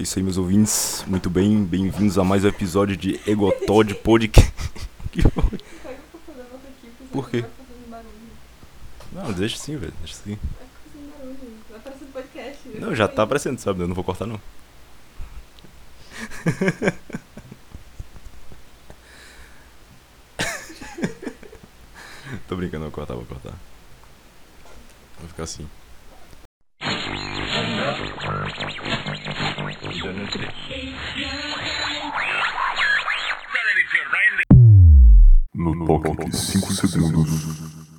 É isso aí, meus ouvintes. Muito bem, bem-vindos a mais um episódio de Egotod Podcast. Que foi? Por quê? Não, deixa sim, velho. Deixa sim. Não, já tá aparecendo, sabe? Eu não vou cortar, não. Tô brincando, vou cortar, vou cortar. Vai ficar assim. No toque de 5 segundos,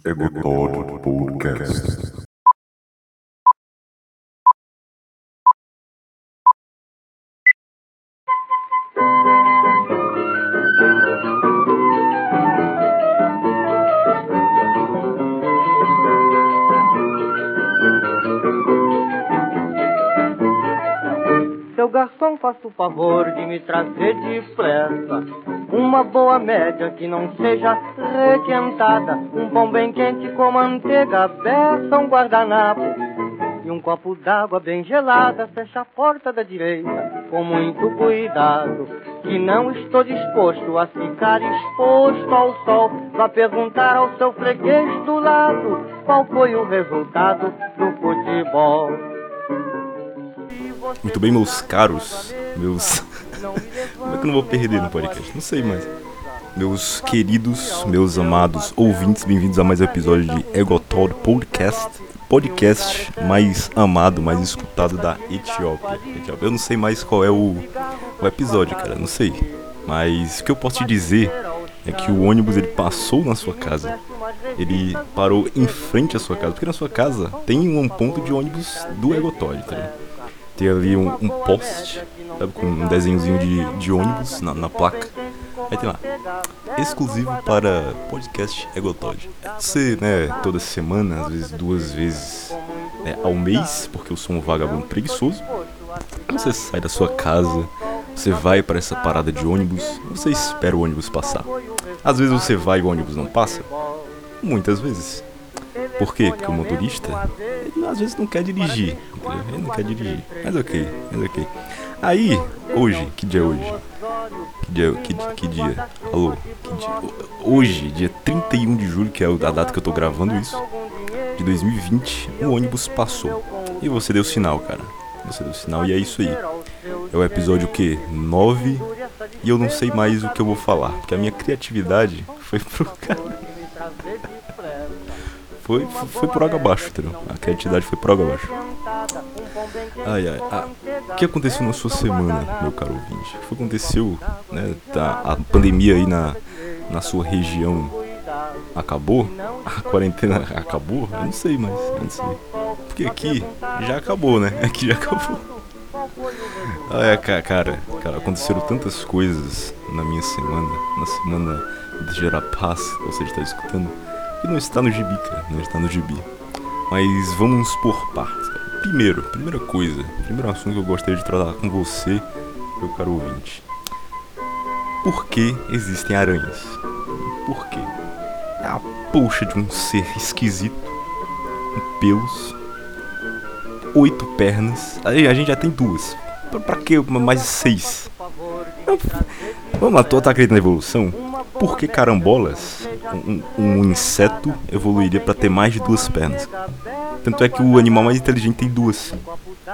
Egotod Podcast. Faça o favor de me trazer depressa uma boa média que não seja requentada, um pão bem quente com manteiga, beça, um guardanapo e um copo d'água bem gelada. Fecha a porta da direita com muito cuidado, que não estou disposto a ficar exposto ao sol. Vá perguntar ao seu freguês do lado qual foi o resultado do futebol. Muito bem, meus caros, meus. Como é que eu não vou perder no podcast? Não sei mais. Meus queridos, meus amados ouvintes, bem-vindos a mais um episódio de Egotod Podcast. Podcast mais amado, mais escutado da Etiópia. Eu não sei mais qual é o, o episódio, cara, não sei. Mas o que eu posso te dizer é que o ônibus ele passou na sua casa. Ele parou em frente à sua casa, porque na sua casa tem um ponto de ônibus do Egotod, tá ligado? Tem ali um, um poste, sabe, com um desenhozinho de, de ônibus na, na placa. Aí tem lá, exclusivo para podcast Egotod. Você, né, toda semana, às vezes duas vezes né, ao mês, porque eu sou um vagabundo preguiçoso, você sai da sua casa, você vai para essa parada de ônibus, você espera o ônibus passar. Às vezes você vai e o ônibus não passa, muitas vezes. Por quê? Porque o motorista, ele às vezes não quer dirigir, entendeu? Ele não quer dirigir. Mas ok, mas ok. Aí, hoje, que dia é hoje? Que dia, que, que dia? Alô? Que dia? Hoje, dia 31 de julho, que é a data que eu tô gravando isso, de 2020, o ônibus passou. E você deu sinal, cara. Você deu sinal e é isso aí. É o episódio o quê? 9 e eu não sei mais o que eu vou falar, porque a minha criatividade foi pro cara. Foi, foi por água abaixo, entendeu? A criatividade foi por água abaixo. Ai, ai. Ah, o que aconteceu na sua semana, meu caro ouvinte? O que aconteceu, né? Tá, a pandemia aí na, na sua região acabou? A quarentena acabou? Eu não sei mais, eu não sei. Porque aqui já acabou, né? Aqui já acabou. É, cara, cara, aconteceram tantas coisas na minha semana, na semana de gerar paz, você está escutando, e não está no gibi, cara, não está no gibi. Mas vamos por partes. Primeiro, primeira coisa, primeiro assunto que eu gostaria de tratar com você, meu caro ouvinte. Por que existem aranhas? Por quê? É a puxa de um ser esquisito, com pelos, oito pernas. A gente já tem duas. Pra, pra que mais seis? Vamos lá, tu tá acreditando na evolução? Por que carambolas, um, um inseto, evoluiria para ter mais de duas pernas? Tanto é que o animal mais inteligente tem duas.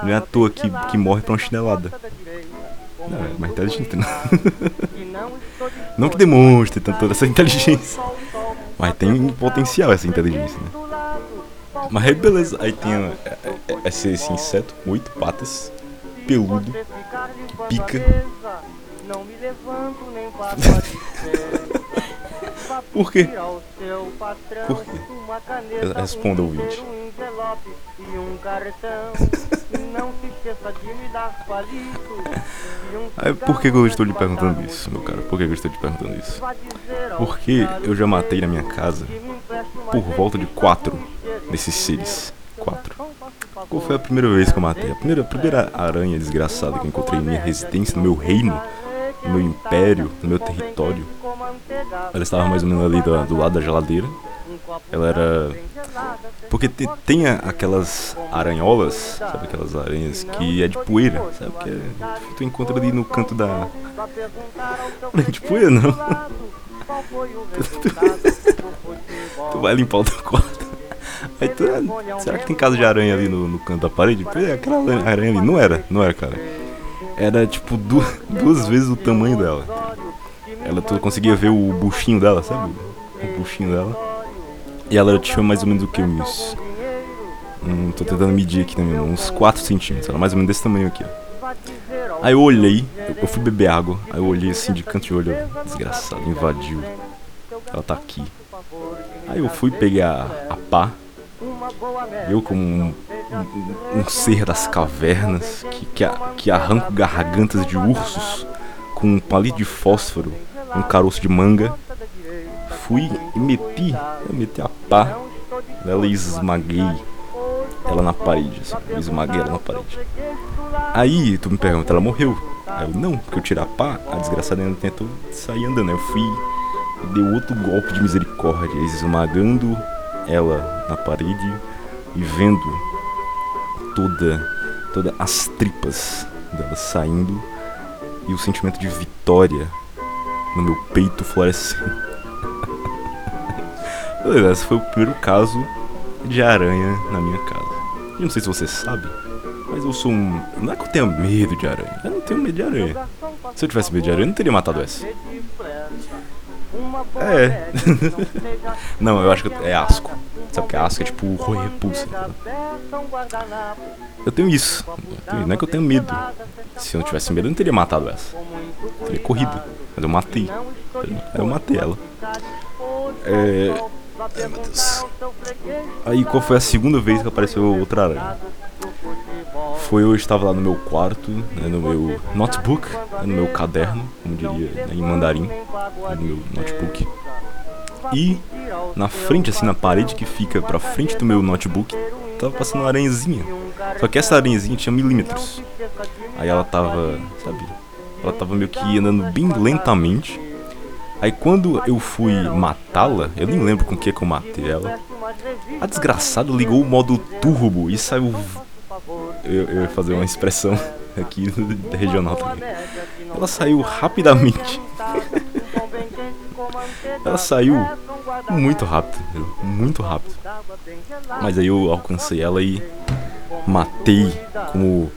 Não é à toa que, que morre pra uma chinelada. Não, é mais inteligente, não. Não que demonstre tanto toda essa inteligência. Mas tem potencial essa inteligência, né? Mas aí beleza, aí tem é, é, esse, esse inseto com oito patas, peludo, que pica. Por quê? Por quê? Responda, ouvinte. Aí, por que eu estou lhe perguntando isso, meu cara? Por que eu estou te perguntando isso? Porque eu já matei na minha casa por volta de quatro desses seres. Quatro. Qual foi a primeira vez que eu matei? A primeira, a primeira aranha desgraçada que eu encontrei em minha residência, no meu reino, no meu império, no meu território. Ela estava mais ou menos ali do, do lado da geladeira. ela era. Porque te- tem aquelas aranholas, sabe aquelas aranhas que é de poeira, sabe? Que é, tu encontra ali no canto da. Não é de poeira não. Tu vai limpar o teu quarto. Aí tu, será que tem casa de aranha ali no, no canto da parede? É, aquela aranha ali. Não era, não era, cara. Era tipo du- duas vezes o tamanho dela. Ela, tu conseguia ver o buchinho dela, sabe? O buchinho dela. E ela tinha mais ou menos o que? Uns. Hum, tô tentando medir aqui também, uns 4 centímetros. Era mais ou menos desse tamanho aqui. Aí eu olhei, eu- fui beber água, aí eu olhei assim de canto de olho, desgraçado, invadiu. Ela tá aqui. Aí eu fui pegar a pá, eu como um, um- um ser das cavernas que, que, que arranco gargantas de ursos com um palito de fósforo, um caroço de manga, fui e meti, eu meti a pá nela e esmaguei ela na parede, assim, eu esmaguei ela na parede. Aí tu me pergunta, ela morreu? Aí eu, não, porque eu tirei a pá, a desgraçada ainda tentou sair andando. Eu fui e dei outro golpe de misericórdia, esmagando ela na parede e vendo toda, toda as tripas dela saindo e o sentimento de vitória no meu peito florescendo. Esse foi o primeiro caso de aranha na minha casa. Eu não sei se você sabe, mas eu sou um. Não é que eu tenha medo de aranha. Eu não tenho medo de aranha. Se eu tivesse medo de aranha, eu não teria matado essa. É. não, eu acho que é asco. Sabe que é asco? É tipo horror repulsa. Eu tenho isso. Não é que eu tenho medo. Se eu não tivesse medo, eu não teria matado essa. Eu teria corrido. Mas eu matei. Eu matei ela. É. Ai, meu Deus. Aí qual foi a segunda vez que apareceu outra aranha? Foi eu estava lá no meu quarto, né, no meu notebook, né, no meu caderno, como diria né, em mandarim, né, no meu notebook. E na frente, assim, na parede que fica pra frente do meu notebook, tava passando uma aranhazinha. Só que essa aranhazinha tinha milímetros. Aí ela tava, sabe? Ela tava meio que andando bem lentamente. Aí quando eu fui matá-la, eu nem lembro com o que que eu matei ela. A desgraçada ligou o modo turbo e saiu. Eu, eu ia fazer uma expressão aqui regional também. Ela saiu rapidamente. Ela saiu muito rápido, muito rápido. Mas aí eu alcancei ela e matei como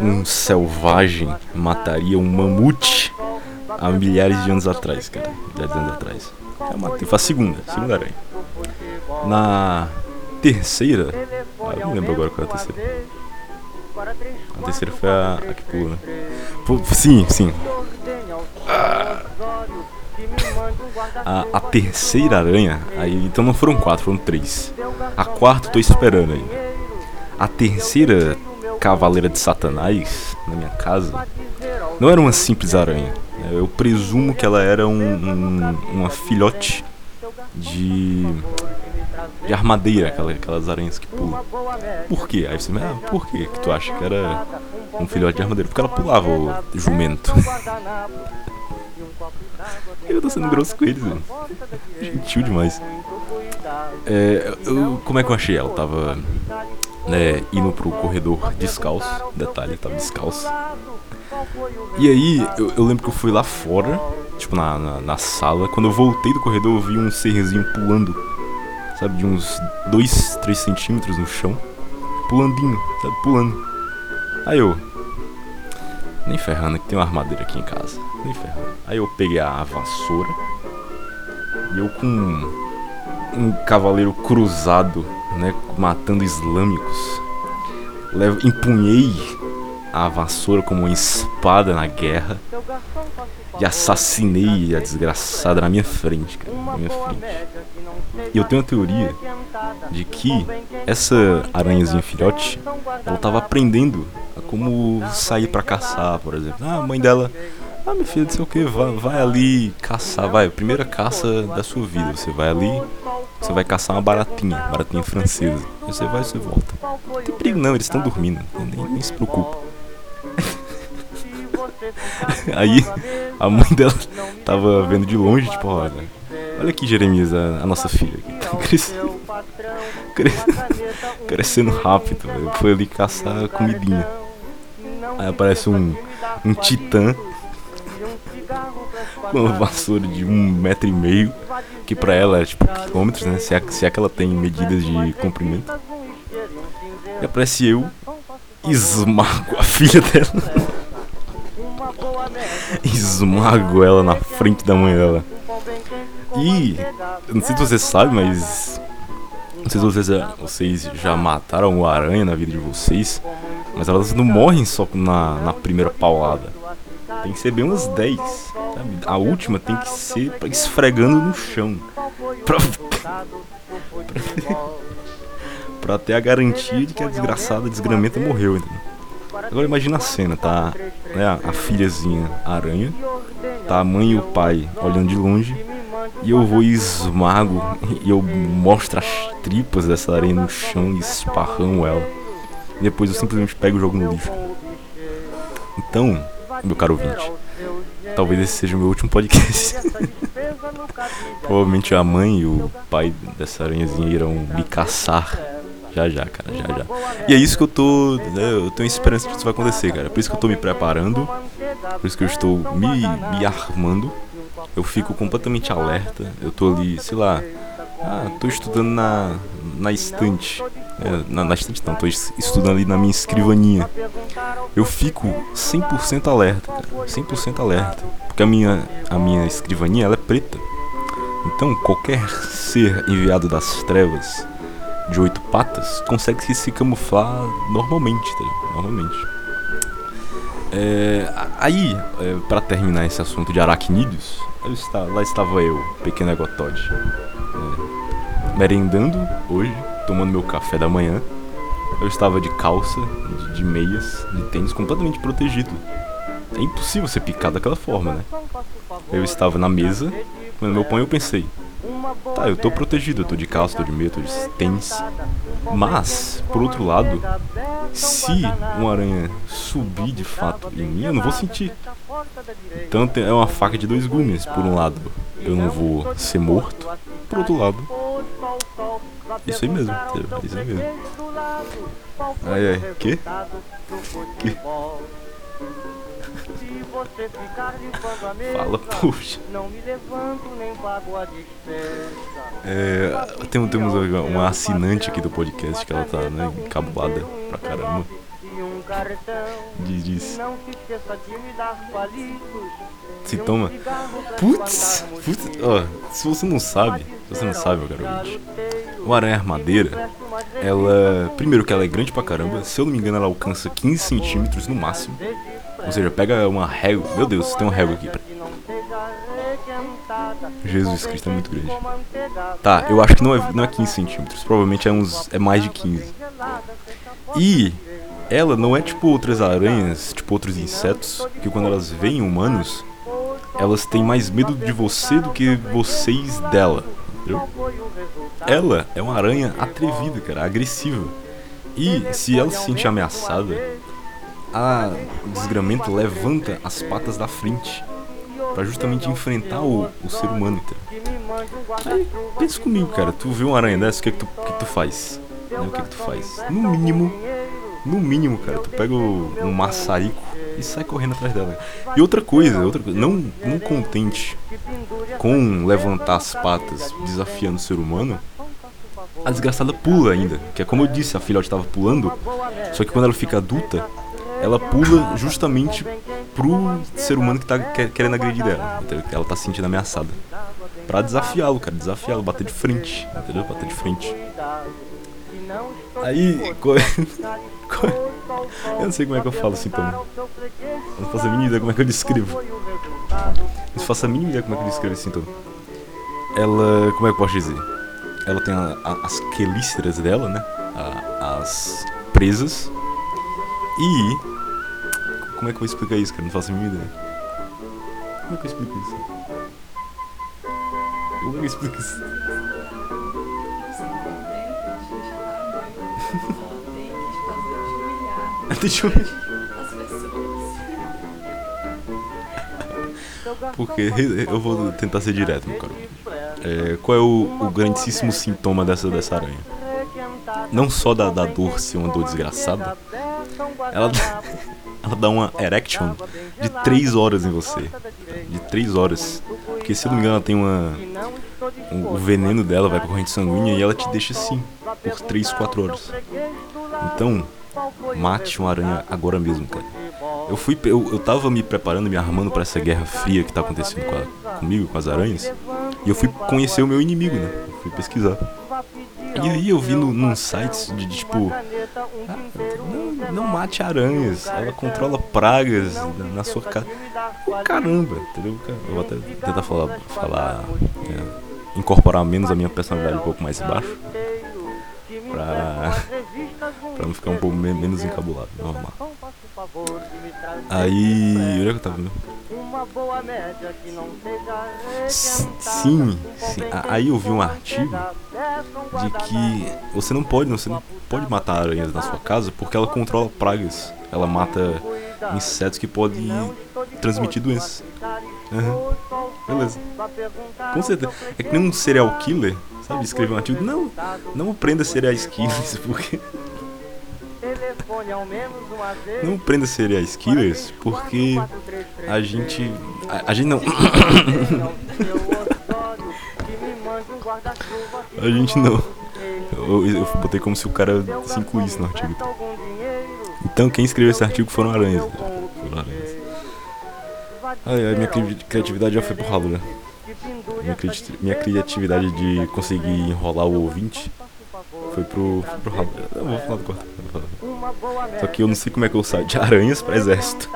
um selvagem mataria um mamute há milhares de anos atrás, cara. Milhares de anos atrás. Eu matei, foi a segunda, segunda aranha. Na terceira, ah, eu não lembro agora qual é a terceira. Terceira foi a, a que pula, sim, sim. A, a terceira aranha, aí então não foram quatro, foram três. A quarta eu tô esperando aí. A terceira cavaleira de Satanás na minha casa não era uma simples aranha. Eu presumo que ela era um, um- uma filhote de de armadeira, aquela- aquelas aranhas que pulam. Por quê? Aí você me ah, por quê que tu acha que era um filhote de armadeira? Porque ela pulava o jumento. Eu tô sendo grosso com eles, velho. Gentil demais. É, eu- como é que eu achei ela? Tava né, indo pro corredor descalço. Detalhe, tava descalço. E aí, eu, eu lembro que eu fui lá fora, tipo na, na, na sala. Quando eu voltei do corredor, eu vi um serzinho pulando, sabe, de uns 2, 3 centímetros no chão. Pulandinho, sabe, pulando. Aí eu. Nem ferrando que tem uma armadeira aqui em casa. Nem ferrando. Aí eu peguei a vassoura. E eu com um cavaleiro cruzado, né, matando islâmicos, levo, empunhei a vassoura como uma espada na guerra e assassinei a desgraçada na minha frente, cara, na minha frente. E eu tenho uma teoria de que essa aranhazinha filhote, ela tava aprendendo a como sair pra caçar, por exemplo. Ah, a mãe dela, ah, minha filha, não sei o que, vai, vai ali caçar, vai, primeira caça da sua vida. Você vai ali, você vai caçar uma baratinha, baratinha francesa. Você vai e você volta. Não tem perigo não, eles estão dormindo, nem, nem se preocupa. Aí a mãe dela tava vendo de longe, tipo, olha, Olha aqui, Jeremias, a, a nossa filha. Tá crescendo, crescendo rápido. Foi ali caçar comidinha. Aí aparece um, um titã com uma vassoura de um metro e meio, que pra ela é tipo quilômetros, né? Se é, se é que ela tem medidas de comprimento. E aparece eu, esmago a filha dela. esmago ela na frente da mãe dela. E, não sei se você sabe, mas. Não sei se vocês, vocês já mataram uma aranha na vida de vocês, mas elas não morrem só na, na primeira paulada. Tem que ser bem umas 10. Sabe? A última tem que ser esfregando no chão. Pra, pra ter a garantia de que a desgraçada desgramenta morreu, entendeu? Agora imagina a cena, tá né, a filhazinha aranha, tá a mãe e o pai olhando de longe, e eu vou e esmago, e eu mostro as tripas dessa aranha no chão e esparramo ela. E depois eu simplesmente pego e jogo no lixo. Então, meu caro ouvinte, talvez esse seja o meu último podcast. Provavelmente a mãe e o pai dessa aranhazinha irão me caçar já, já, cara, já, já. E é isso que eu tô. Né, eu tenho esperança que isso vai acontecer, cara. Por isso que eu tô me preparando. Por isso que eu estou me, me armando. Eu fico completamente alerta. Eu tô ali, sei lá. Ah, tô estudando na, na estante. É, na, na estante não, tô estudando ali na minha escrivaninha. Eu fico 100% alerta, cara. 100% alerta. Porque a minha, a minha escrivaninha ela é preta. Então qualquer ser enviado das trevas de oito patas consegue se camuflar normalmente, tá? Normalmente. É, aí, é, para terminar esse assunto de aracnídeos, lá estava eu, pequeno egotode, é, merendando hoje, tomando meu café da manhã. Eu estava de calça, de, de meias, de tênis, completamente protegido. É impossível ser picado daquela forma, né? Eu estava na mesa, quando meu pão eu pensei, Tá, eu tô protegido, eu tô de calça, tô de meia, tô de. Mas, por outro lado, se uma aranha subir de fato em mim, eu não vou sentir. Então é uma faca de dois gumes. Por um lado, eu não vou ser morto. Por outro lado, isso aí mesmo, é isso aí mesmo. Ai, ai, que? Que? Você ficar limpando a mesa, Fala, puxa. Não me levanto nem pago a despesa. É, tem, temos uma assinante aqui do podcast que ela tá né, encabulada pra caramba. Diz, diz. Se toma. Putz, putz, ó, se você não sabe, se você não sabe, meu garoto, uma aranha armadeira, ela. Primeiro que ela é grande pra caramba, se eu não me engano, ela alcança 15 centímetros no máximo. Ou seja, pega uma régua. Meu Deus, tem uma régua aqui. Jesus Cristo é muito grande. Tá, eu acho que não é, não é 15 centímetros. Provavelmente é, uns, é mais de 15. E ela não é tipo outras aranhas, tipo outros insetos, que quando elas veem humanos, elas têm mais medo de você do que vocês dela. Entendeu? Ela é uma aranha atrevida, cara, agressiva. E se ela se sentir ameaçada, a desgramento levanta as patas da frente para justamente enfrentar o, o ser humano, Aí, pensa comigo, cara, tu vê uma aranha dessa, o que, é que, tu, que tu faz? Né? O que, é que tu faz? No mínimo, no mínimo, cara, tu pega um maçarico e sai correndo atrás dela. E outra coisa, outra coisa, não, não contente com levantar as patas desafiando o ser humano, a desgraçada pula ainda. Que é como eu disse, a filhote estava pulando, só que quando ela fica adulta, ela pula justamente pro ser humano que tá querendo agredir dela, entendeu? Ela tá se sentindo ameaçada. Pra desafiá-lo, cara, desafiá-lo, bater de frente, entendeu? Bater de frente. Aí, eu não sei como é que eu falo sintoma. Eu não faço a mínima ideia como é que eu descrevo. Eu não faço a mínima ideia como é que eu descrevo esse sintoma. Ela, como é que eu posso dizer? Ela tem a, a, as quelíceras dela, né? A, as presas. E como é que eu vou explicar isso, cara? Não faço a mínima ideia. Como é que eu explico isso? Como é que eu explico isso? Deixa eu Porque eu vou tentar ser direto, meu caro. é, qual é o, o grandíssimo sintoma dessa, dessa aranha? Não só da, da dor ser uma dor desgraçada, ela, dá uma erection de 3 horas em você. De 3 horas. Porque se eu não me engano, ela tem uma. O, veneno dela vai pra corrente sanguínea e ela te deixa assim por 3, 4 horas. Então, mate uma aranha agora mesmo, cara. Eu fui. Eu, eu tava me preparando, me armando para essa guerra fria que tá acontecendo com a, comigo, com as aranhas. E eu fui conhecer o meu inimigo, né? Eu fui pesquisar. E aí eu vi num sites de, de tipo. Não, mate aranhas, ela controla pragas na, na sua casa. Caramba, entendeu? Eu vou até tentar falar. falar é, incorporar menos a minha personalidade um pouco mais baixo. Pra, pra não ficar um pouco menos encabulado, normal. Aí. Onde é que eu tava vendo? Sim, sim. Aí eu vi um artigo de que você não pode, você não pode matar aranhas na sua casa porque ela controla pragas. Ela mata insetos que podem transmitir doenças. Uhum. Beleza. Com certeza. É que nem um serial killer, sabe? Escrever um artigo. Não, não prenda serial killers porque. Não prenda serial killers porque a gente. A, a gente não. a gente não. Eu, eu, botei como se o cara se incluísse no artigo. Então quem escreveu esse artigo foram aranhas. Foram aranhas. Ai, ai, minha criatividade já foi pro ralo, né? Minha, cri minha criatividade de conseguir enrolar o ouvinte foi pro, pro ralo. Eu vou falar do quarto. Só que eu não sei como é que eu saio de aranhas pra exército.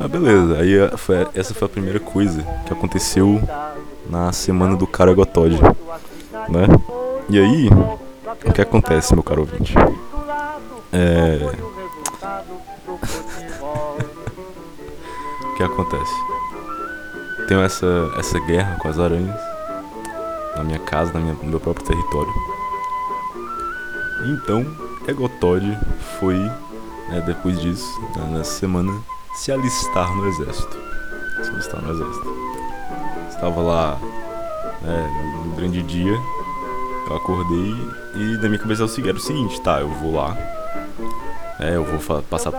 ah, beleza. Aí eh, foi, essa foi a primeira coisa que aconteceu na semana do Caragotode, né? E aí, o que acontece, meu caro ouvinte? É... o que acontece? Tenho essa, essa guerra com as aranhas na minha casa, na minha, no meu próprio território. Então, Egotod foi, né, depois disso, né, nessa semana, se alistar no exército. Se alistar no exército. Estava lá né, no grande dia, eu acordei e na minha cabeça era o seguinte, tá, eu vou lá, é, eu vou passar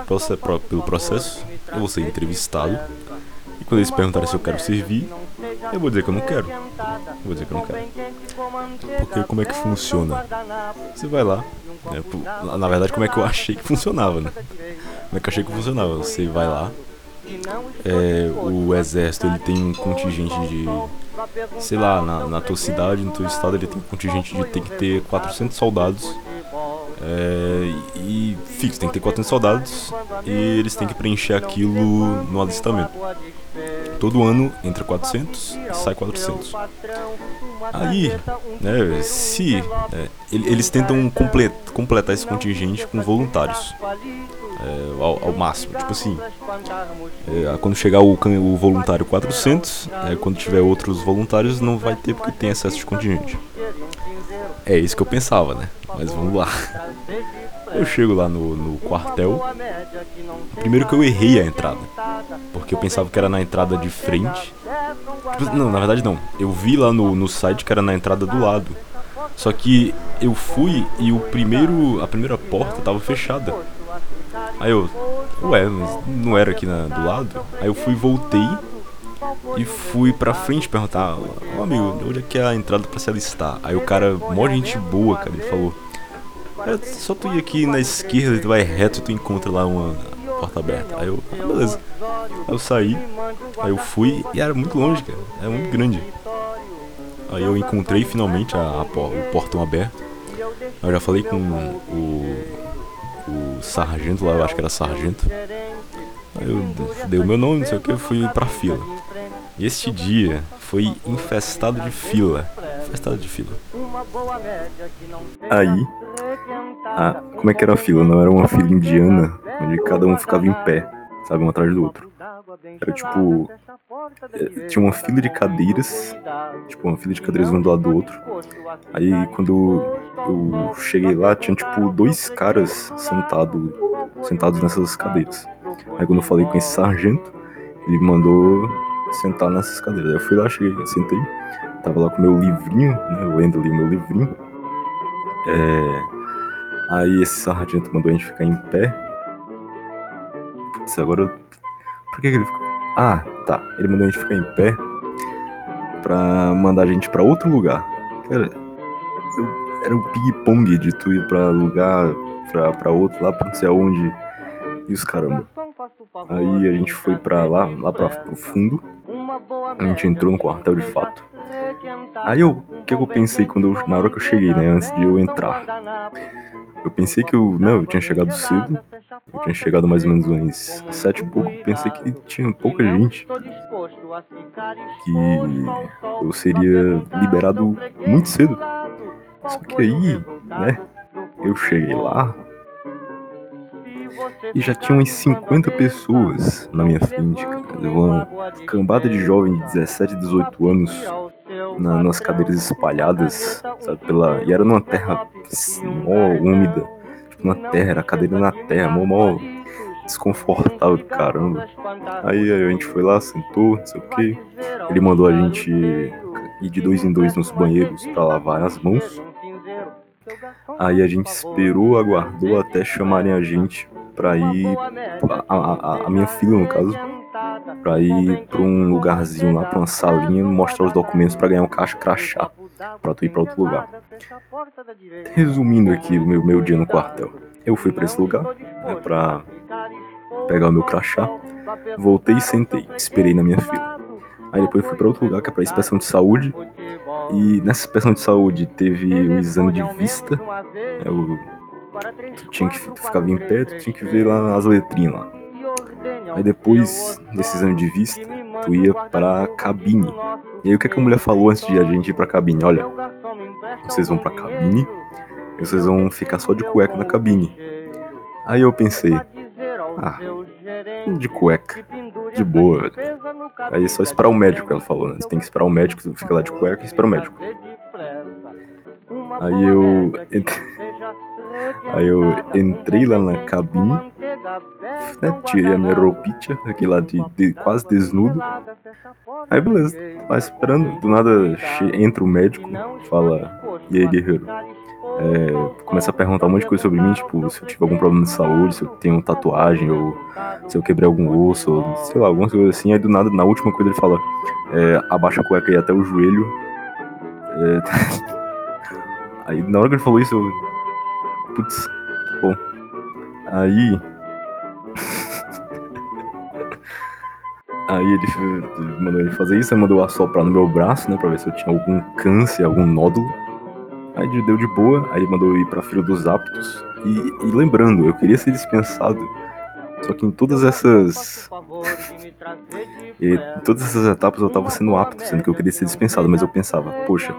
pelo processo, eu vou ser entrevistado, e quando eles perguntarem se eu quero servir, eu vou dizer que eu não quero. Vou dizer que eu não quero. Porque como é que funciona? Você vai lá. Né, na verdade, como é que eu achei que funcionava, né? Como é que eu achei que funcionava? Você vai lá. É, o exército ele tem um contingente de sei lá, na, na tua cidade, no teu estado, ele tem um contingente de tem que ter 400 soldados. É, e fixo, tem que ter 400 soldados e eles têm que preencher aquilo no alistamento. Todo ano entra 400 e sai 400. Aí, né, se é, eles tentam complet, completar esse contingente com voluntários é, ao, ao, máximo, tipo assim, é, quando chegar o, o voluntário 400, é, quando tiver outros voluntários não vai ter porque tem excesso de contingente. É isso que eu pensava, né? Mas vamos lá. Eu chego lá no, no quartel. Primeiro que eu errei a entrada. Porque eu pensava que era na entrada de frente. Não, na verdade não. Eu vi lá no, no site que era na entrada do lado. Só que eu fui e o primeiro. a primeira porta tava fechada. Aí eu. Ué, mas não era aqui na, do lado? Aí eu fui voltei e fui pra frente perguntar, ô amigo, onde é que é a entrada pra se alistar? Aí o cara, mó gente boa, cara, ele falou, é só tu ir aqui na esquerda tu vai reto tu encontra lá uma porta aberta. Aí eu, ah, beleza. Aí eu saí, aí eu fui e era muito longe, cara. Era muito grande. Aí eu encontrei finalmente a, a, o portão aberto. Eu já falei com o, o sargento lá, eu acho que era sargento. Aí eu dei o meu nome, não sei o que, eu fui pra fila. E este dia foi infestado de fila. Infestado de fila. Aí, a, como é que era a fila? Não era uma fila indiana, onde cada um ficava em pé, sabe, um atrás do outro. Era tipo. É, tinha uma fila de cadeiras, tipo, uma fila de cadeiras um do lado do outro. Aí quando eu cheguei lá, tinha tipo dois caras sentado, sentados nessas cadeiras. Aí quando eu falei com esse sargento, Ele mandou sentar nessas cadeiras. Eu fui lá, cheguei, sentei, tava lá com meu livrinho, né, lendo ali o meu livrinho. É, aí esse sargento mandou a gente ficar em pé. Putz, agora. eu- Por que, que ele ficou. Ah, tá. Ele mandou a gente ficar em pé pra mandar a gente pra outro lugar. Cara, eu- era um ping-pong de tu ir pra lugar, pra, pra outro, lá pra não sei aonde. E os caramba. Aí a gente foi pra lá, lá pra, pro fundo. A gente entrou no quartel de fato. Aí eu, o que, eu pensei quando eu, na hora que eu cheguei, né, antes de eu entrar? Eu pensei que eu, né, eu tinha chegado cedo, eu tinha chegado mais ou menos umas sete e pouco, pensei que tinha pouca gente, que eu seria liberado muito cedo. Só que aí, né, eu cheguei lá e já tinha umas 50 pessoas na minha frente, cara. Uma cambada de jovens de 17, 18 anos na, nas cadeiras espalhadas, sabe, pela. E era numa terra mó úmida, tipo, uma terra, era cadeira na terra, mó, mó desconfortável do caramba. Aí a gente foi lá, sentou, não sei o que. Ele mandou a gente ir de dois em dois nos banheiros pra lavar as mãos. Aí a gente esperou, aguardou até chamarem a gente pra ir. A, a, a minha filha, no caso, pra ir pra um lugarzinho lá, pra uma salinha, mostrar os documentos pra ganhar um caixa crachá, pra tu ir pra outro lugar. Resumindo aqui o meu, meu dia no quartel. Eu fui pra esse lugar, né, pra pegar o meu crachá, voltei e sentei, esperei na minha fila. Aí depois fui pra outro lugar, que é pra inspeção de saúde, e nessa inspeção de saúde teve o exame de vista, né, o, tinha que tu ficava em pé, tu tinha que ver lá as letrinhas lá. Aí depois desse exame de vista, tu ia pra cabine. E aí o que, é que a mulher falou antes de a gente ir pra cabine? Olha, vocês vão pra cabine e vocês vão ficar só de cueca na cabine. Aí eu pensei, ah, de cueca, de boa. velho. Aí é só esperar o médico, ela falou, né? Você tem que esperar o médico, você fica lá de cueca e espera o médico. Aí eu Aí eu entrei lá na cabine, né? Tirei a minha roupinha, aqui lá de, de quase desnudo. Aí beleza, lá esperando, do nada entra o médico, fala, e aí guerreiro? É, começa a perguntar um monte de coisa sobre mim, tipo, se eu tive algum problema de saúde, se eu tenho tatuagem, ou se eu quebrei algum osso, ou sei lá, algumas coisas assim. Aí do nada, na última coisa, ele fala: é, abaixa a cueca aí até o joelho. É, aí na hora que ele falou isso, eu. Putz, bom. Aí. Aí ele mandou ele fazer isso, aí mandou assoprar no meu braço, né, pra ver se eu tinha algum câncer, algum nódulo. Aí deu de boa, aí ele mandou eu ir pra fila dos aptos. E, e lembrando, eu queria ser dispensado. Só que em todas essas. e em todas essas etapas eu tava sendo apto, sendo que eu queria ser dispensado, mas eu pensava, poxa,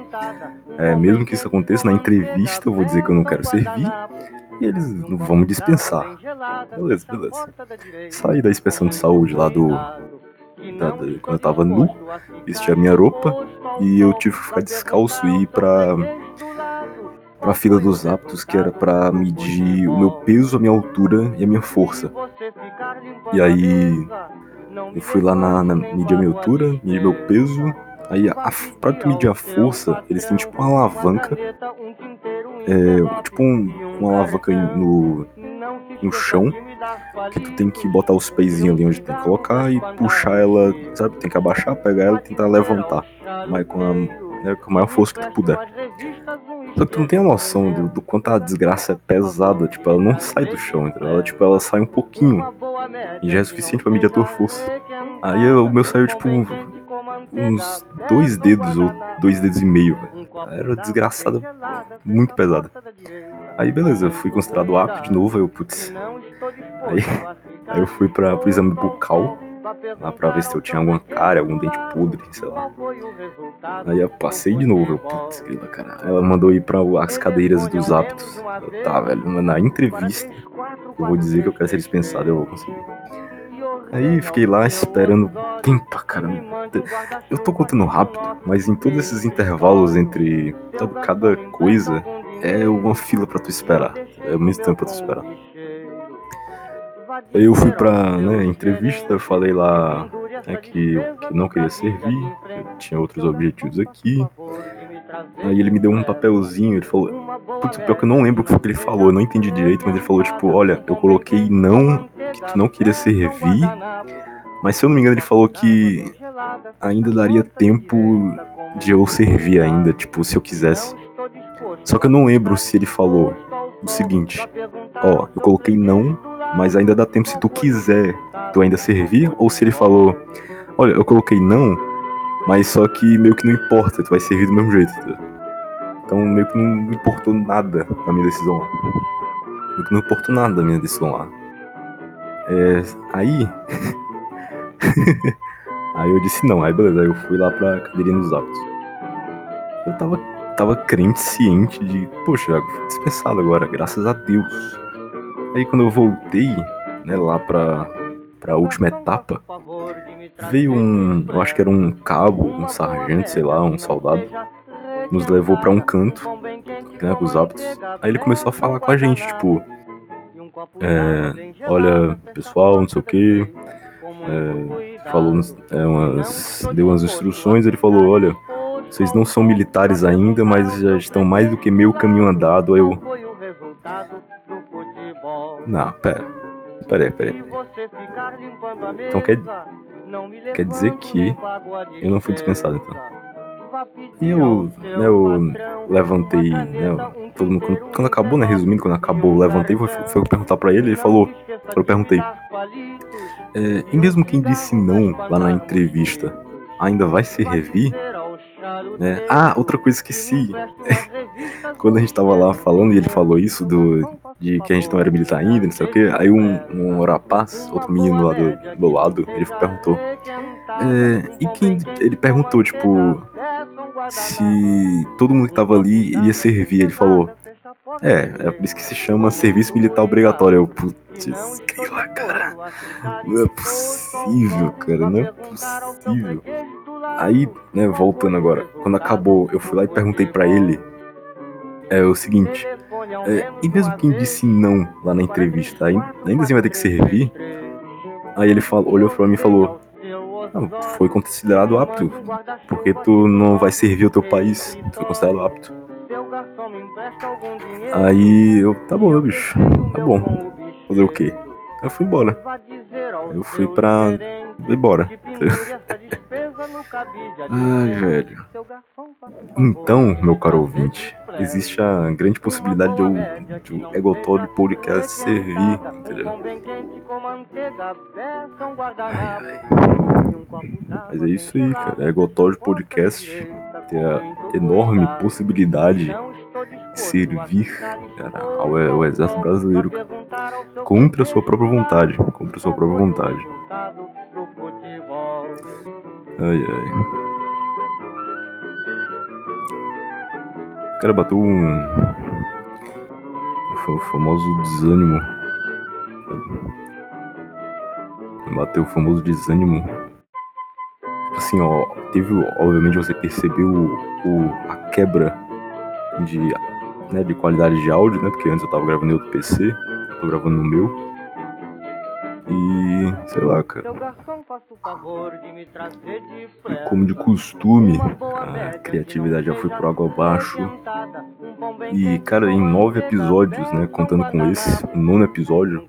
é, mesmo que isso aconteça na entrevista, eu vou dizer que eu não quero servir, e eles vão me dispensar. Beleza, beleza. Saí da inspeção de saúde lá do. da- da- quando eu tava nu, vesti a minha roupa e eu tive que ficar descalço e ir pra pra fila dos aptos, que era pra medir o meu peso, a minha altura e a minha força. E aí eu fui lá na, na medir a minha altura, medir meu peso. Aí a, pra medir a força, eles têm tipo uma alavanca, é, tipo um, uma alavanca no, no chão, que tu tem que botar os pezinhos ali onde tem que colocar e puxar ela, sabe? Tem que abaixar, pegar ela e tentar levantar. Mas com a, né, com a maior força que tu puder. Só que tu não tem a noção do, do quanto a desgraça é pesada, tipo, ela não sai do chão, entendeu? Ela, tipo, ela sai um pouquinho. E já é suficiente pra medir a tua força. Aí eu- o meu saiu, tipo, uns dois dedos ou dois dedos e meio, velho. Era desgraçada, muito pesada. Aí beleza, eu fui considerado apto de novo, aí eu, putz. Aí, aí eu fui pra, pro exame bucal, lá pra ver se eu tinha alguma cara, algum dente podre, sei lá. Aí eu passei de novo, eu, putz, grila, cara. Ela mandou ir pra as cadeiras dos aptos. Eu, tá, velho, na entrevista eu vou dizer que eu quero ser dispensado, eu vou conseguir. Aí fiquei lá esperando tempo pra caramba. Eu tô contando rápido, mas em todos esses intervalos entre cada coisa é uma fila pra tu esperar. É o mesmo tempo pra tu esperar. Aí eu fui pra né, entrevista, falei lá né, que, que não queria servir, eu tinha outros objetivos aqui. Aí ele me deu um papelzinho, ele falou. Putz, pior que eu não lembro o que foi que ele falou, eu não entendi direito, mas ele falou, tipo, olha, eu coloquei não, que tu não queria servir, mas se eu não me engano ele falou que ainda daria tempo de eu servir ainda, tipo, se eu quisesse. Só que eu não lembro se ele falou o seguinte, ó, eu coloquei não, mas ainda dá tempo se tu quiser tu ainda servir, ou se ele falou, olha, eu coloquei não, mas só que meio que não importa, tu vai servir do mesmo jeito. Tá? Então meio que não importou nada na minha decisão lá. Meio que não importou nada da minha decisão lá. É, aí. aí eu disse não, aí beleza, aí eu fui lá pra cadeirinha dos autos. Eu tava, tava crente, ciente de, poxa, fui dispensado agora, graças a Deus. Aí quando eu voltei, né, lá pra, pra última etapa, veio um, eu acho que era um cabo, um sargento, sei lá, um soldado, nos levou para um canto, né, com os hábitos. Aí ele começou a falar com a gente, tipo, é, olha, pessoal, não sei o que, é, falou, é, umas, deu umas instruções, ele falou, olha, vocês não são militares ainda, mas já estão mais do que meio caminho andado. Eu. Não, pera. Pera aí, pera aí. Então quer, quer dizer que eu não fui dispensado, então. E eu, né, eu levantei, né, todo mundo, quando, quando acabou, né, resumindo, quando acabou, levantei, foi, foi perguntar pra ele, ele falou, eu perguntei, é, e mesmo quem disse não lá na entrevista, ainda vai se revir? Né? Ah, outra coisa esqueci. Quando a gente tava lá falando e ele falou isso do, de que a gente não era militar ainda, não sei o que, aí um, um rapaz, outro menino lá do, do lado, ele perguntou. É, e quem. Ele perguntou, tipo, se todo mundo que tava ali iria servir. Ele falou. É, é por isso que se chama serviço militar obrigatório. Eu, putz, lá, cara. Não é possível, cara. Não é possível. Aí, né, voltando agora, quando acabou, eu fui lá e perguntei para ele é o seguinte, é, e mesmo quem disse não lá na entrevista, ainda, ainda assim vai ter que servir? Aí ele falou, olhou pra mim e falou, não, tu foi considerado apto, porque tu não vai servir o teu país, tu foi considerado apto. Aí eu, tá bom, meu bicho, tá bom, fazer o quê? Eu fui embora. Eu fui pra ir embora. Ai, velho. Então, meu caro ouvinte, existe a grande possibilidade de, eu, de o Egotod Podcast servir, entendeu? Ai, ai. Mas é isso aí, cara. Egotod Podcast tem a enorme possibilidade de servir cara, ao, ao exército brasileiro contra a sua própria vontade. Contra a sua própria vontade. Ai, ai. O cara bateu um. O famoso desânimo. Bateu o famoso desânimo. Assim, ó. Teve, obviamente, você percebeu o, a quebra de, né, de qualidade de áudio, né? Porque antes eu tava gravando em outro PC, tô gravando no meu. E sei lá, cara. Como de costume, a criatividade já foi por água abaixo. E, cara, em nove episódios, né? Contando com esse, o nono episódio,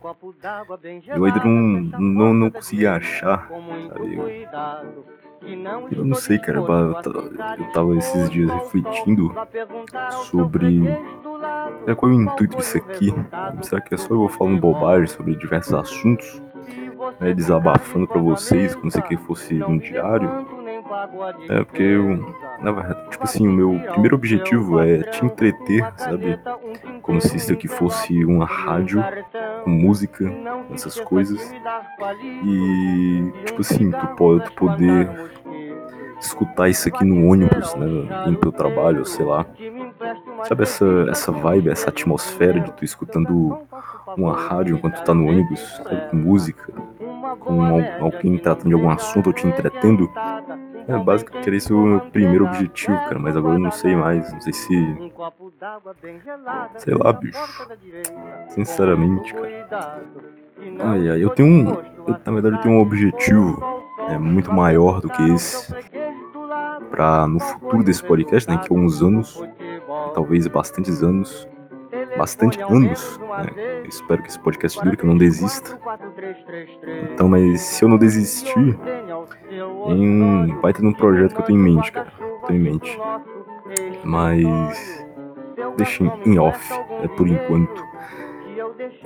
eu ainda não, não, não consegui achar, sabe? Eu não sei, cara. Eu tava esses dias refletindo sobre é, qual é o intuito disso aqui. Será que é só eu falando bobagem sobre diversos assuntos? Né, desabafando para vocês, como se que fosse um diário. É, porque eu, na verdade, tipo assim, o meu primeiro objetivo é te entreter, sabe? Como se isso aqui fosse uma rádio com música, essas coisas. E, tipo assim, tu pode tu poder escutar isso aqui no ônibus, né? Indo pro trabalho, sei lá. Sabe essa, essa vibe, essa atmosfera de tu escutando uma rádio enquanto tu tá no ônibus, sabe, com música, com alguém tratando de algum assunto ou te entretendo. É, basicamente era esse o meu primeiro objetivo, cara, mas agora eu não sei mais, não sei se. Sei lá, bicho. Sinceramente, cara. Ai, ai, eu tenho um. Eu, na verdade, eu tenho um objetivo é, muito maior do que esse para no futuro desse podcast, né, que é uns anos, talvez bastantes anos, bastante anos, né, espero que esse podcast dure, que eu não desista. Então, mas se eu não desistir, um, vai ter um projeto que eu tenho em mente, cara, tô em mente. Mas deixa em off, é por enquanto.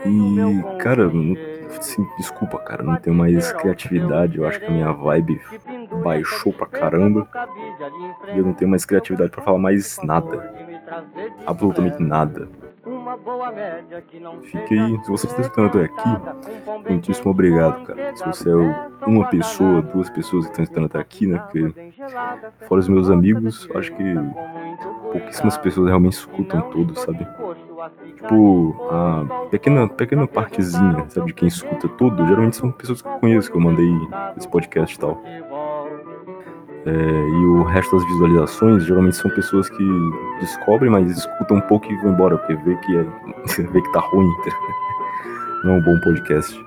E, cara, assim, desculpa, cara, não tenho mais criatividade. Eu acho que a minha vibe baixou pra caramba. E eu não tenho mais criatividade para falar mais nada. Absolutamente nada. Fique aí, se você está escutando até aqui, muitíssimo obrigado, cara. Se você é uma pessoa, duas pessoas que estão escutando até aqui, né? Porque, fora os meus amigos, acho que pouquíssimas pessoas realmente escutam tudo, sabe? Tipo, a pequena, pequena partezinha, sabe, de quem escuta tudo, geralmente são pessoas que eu conheço, que eu mandei esse podcast e tal. É, e o resto das visualizações geralmente são pessoas que descobrem, mas escutam um pouco e vão embora, porque vê que, é, vê que tá ruim. Não é um bom podcast.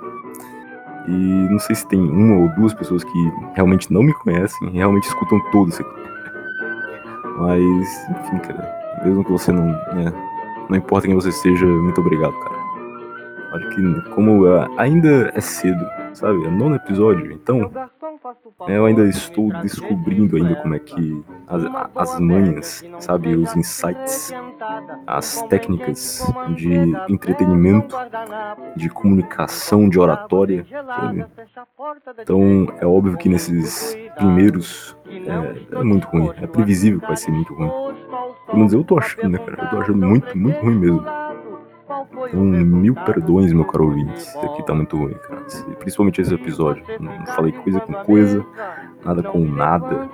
E não sei se tem uma ou duas pessoas que realmente não me conhecem, realmente escutam tudo isso aqui. Mas, enfim, cara, mesmo que você não, né, não importa quem você seja, muito obrigado, cara. Acho que como ainda é cedo, sabe? É nono episódio, então eu ainda estou descobrindo ainda como é que as, as manhas, sabe? Os insights, as técnicas de entretenimento, de comunicação, de oratória, sabe? Então é óbvio que nesses primeiros é, é muito ruim, é previsível que vai ser muito ruim. Pelo menos eu tô achando, né, cara? Eu tô achando muito, muito ruim mesmo. Então, mil perdões, meu caro ouvinte. Isso aqui tá muito ruim, cara. Principalmente esse episódio. Não falei coisa com coisa, nada com nada.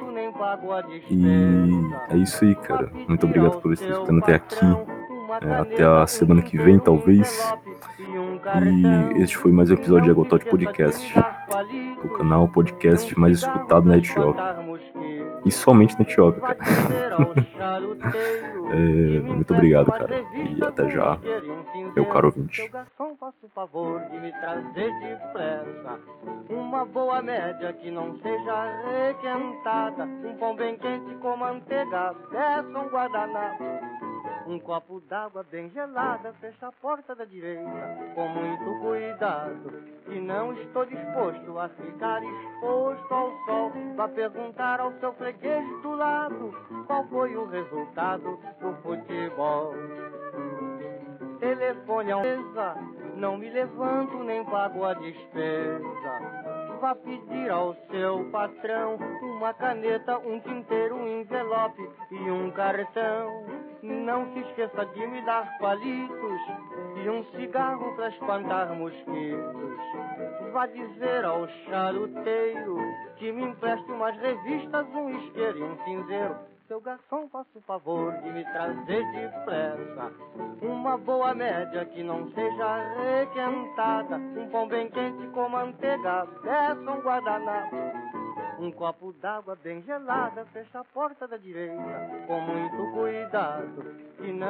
E é isso aí, cara. Muito obrigado por estar escutando até aqui. É, até a semana que vem, talvez. E este foi mais um episódio de Agotot Podcast. O canal podcast mais escutado na Etiópia. E somente na Etiópia, cara. é, muito obrigado, cara. E até já, meu caro ouvinte. faça o favor de me trazer depressa uma boa média que não seja requentada. Um pão bem quente com manteiga, peça um guardanapo. Um copo d'água bem gelada, fecha a porta da direita com muito cuidado. E não estou disposto a ficar exposto ao sol. Vá perguntar ao seu freguês do lado qual foi o resultado do futebol. Telefone a mesa, não me levanto nem pago a despesa. Vá pedir ao seu patrão uma caneta, um tinteiro, um envelope e um cartão. Não se esqueça de me dar palitos e um cigarro para espantar mosquitos. Vá dizer ao charuteiro que me empreste umas revistas, um isqueiro e um cinzeiro. Seu garçom, faça o favor de me trazer depressa uma boa média que não seja requentada. Um pão bem quente com manteiga, peça um guardanapo. Um copo d'água bem gelada, fecha a porta da direita com muito cuidado. E não